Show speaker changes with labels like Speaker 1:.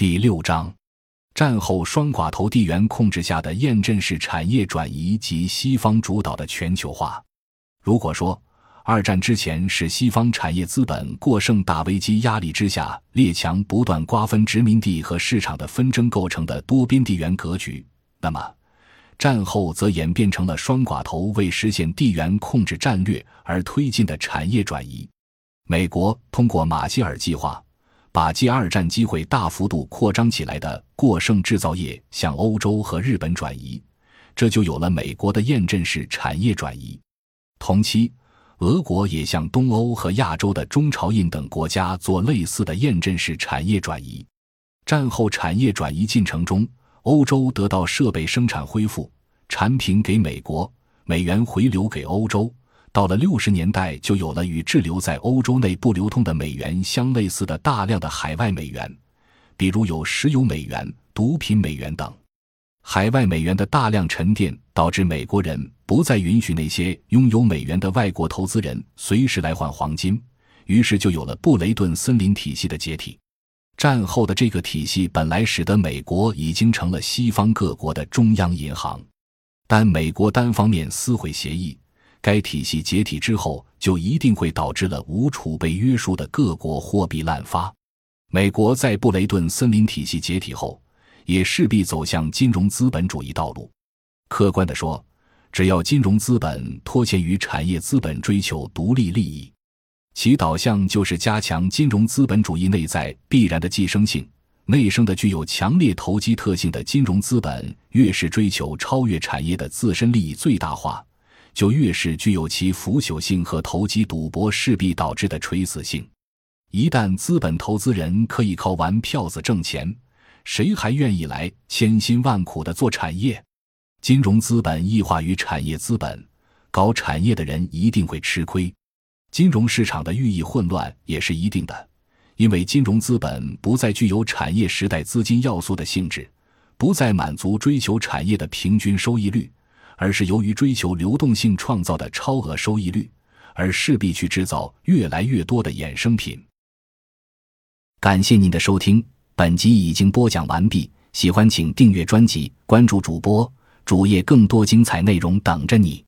Speaker 1: 第六章，战后双寡头地缘控制下的验证式产业转移及西方主导的全球化。如果说二战之前是西方产业资本过剩大危机压力之下列强不断瓜分殖民地和市场的纷争构成的多边地缘格局，那么战后则演变成了双寡头为实现地缘控制战略而推进的产业转移。美国通过马歇尔计划。把继二战机会大幅度扩张起来的过剩制造业向欧洲和日本转移，这就有了美国的验证式产业转移。同期，俄国也向东欧和亚洲的中朝印等国家做类似的验证式产业转移。战后产业转移进程中，欧洲得到设备生产恢复，产品给美国，美元回流给欧洲。到了六十年代，就有了与滞留在欧洲内不流通的美元相类似的大量的海外美元，比如有石油美元、毒品美元等。海外美元的大量沉淀，导致美国人不再允许那些拥有美元的外国投资人随时来换黄金，于是就有了布雷顿森林体系的解体。战后的这个体系本来使得美国已经成了西方各国的中央银行，但美国单方面撕毁协议。该体系解体之后，就一定会导致了无储备约束的各国货币滥发。美国在布雷顿森林体系解体后，也势必走向金融资本主义道路。客观地说，只要金融资本脱欠于产业资本追求独立利益，其导向就是加强金融资本主义内在必然的寄生性。内生的具有强烈投机特性的金融资本，越是追求超越产业的自身利益最大化。就越是具有其腐朽性和投机赌博势必导致的垂死性。一旦资本投资人可以靠玩票子挣钱，谁还愿意来千辛万苦的做产业？金融资本异化于产业资本，搞产业的人一定会吃亏。金融市场的寓意混乱也是一定的，因为金融资本不再具有产业时代资金要素的性质，不再满足追求产业的平均收益率。而是由于追求流动性创造的超额收益率，而势必去制造越来越多的衍生品。感谢您的收听，本集已经播讲完毕。喜欢请订阅专辑，关注主播主页，更多精彩内容等着你。